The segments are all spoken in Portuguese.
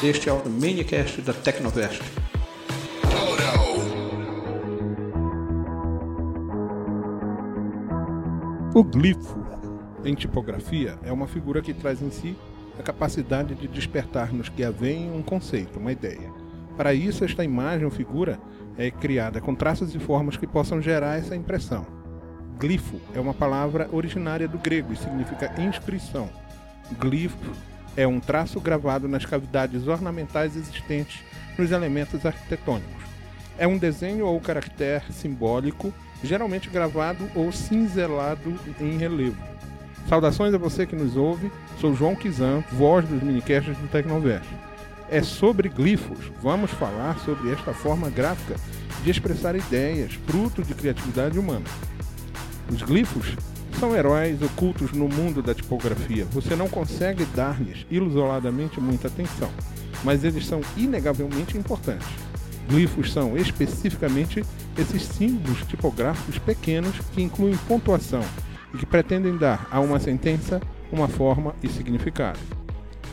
Este é o minicast da Tecnovest. O glifo em tipografia é uma figura que traz em si a capacidade de despertar nos que a veem um conceito, uma ideia. Para isso, esta imagem ou figura é criada com traços e formas que possam gerar essa impressão. Glifo é uma palavra originária do grego e significa inscrição. Glifo é um traço gravado nas cavidades ornamentais existentes nos elementos arquitetônicos. É um desenho ou caractere simbólico, geralmente gravado ou cinzelado em relevo. Saudações a você que nos ouve, sou João Kizan, voz dos minicasts do Tecnoverso. É sobre glifos, vamos falar sobre esta forma gráfica de expressar ideias, fruto de criatividade humana. Os glifos são heróis ocultos no mundo da tipografia. Você não consegue dar-lhes isoladamente muita atenção, mas eles são inegavelmente importantes. Glifos são especificamente esses símbolos tipográficos pequenos que incluem pontuação e que pretendem dar a uma sentença uma forma e significado.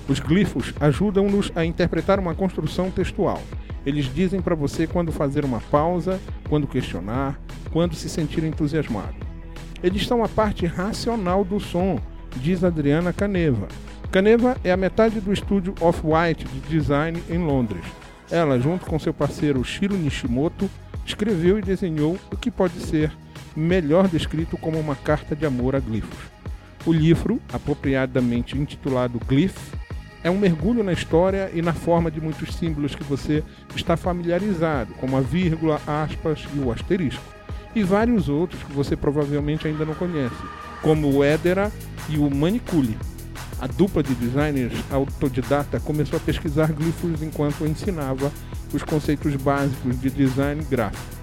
Os glifos ajudam-nos a interpretar uma construção textual. Eles dizem para você quando fazer uma pausa, quando questionar, quando se sentir entusiasmado. Eles são a parte racional do som, diz Adriana Caneva. Caneva é a metade do estúdio Off-White de design em Londres. Ela, junto com seu parceiro Shiro Nishimoto, escreveu e desenhou o que pode ser melhor descrito como uma carta de amor a glifos. O livro, apropriadamente intitulado Glyph, é um mergulho na história e na forma de muitos símbolos que você está familiarizado, como a vírgula, aspas e o asterisco e vários outros que você provavelmente ainda não conhece, como o Edera e o Manicule. A dupla de designers autodidata começou a pesquisar glifos enquanto ensinava os conceitos básicos de design gráfico.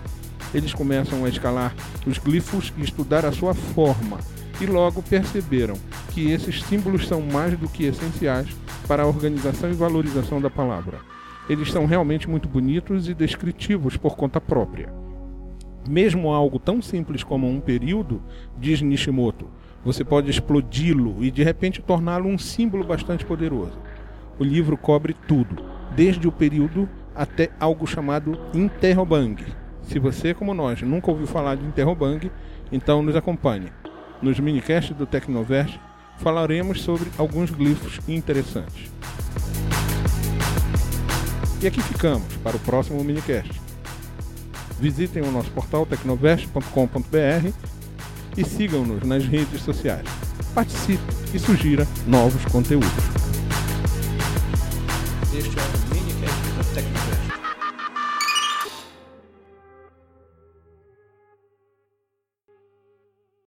Eles começam a escalar os glifos e estudar a sua forma, e logo perceberam que esses símbolos são mais do que essenciais para a organização e valorização da palavra. Eles são realmente muito bonitos e descritivos por conta própria. Mesmo algo tão simples como um período, diz Nishimoto, você pode explodi-lo e de repente torná-lo um símbolo bastante poderoso. O livro cobre tudo, desde o período até algo chamado interrobang. Se você, como nós, nunca ouviu falar de interrobang, então nos acompanhe. Nos minicasts do Tecnoverse falaremos sobre alguns glifos interessantes. E aqui ficamos para o próximo minicast. Visitem o nosso portal tecnovest.com.br e sigam-nos nas redes sociais. Participe e sugira novos conteúdos. Este é o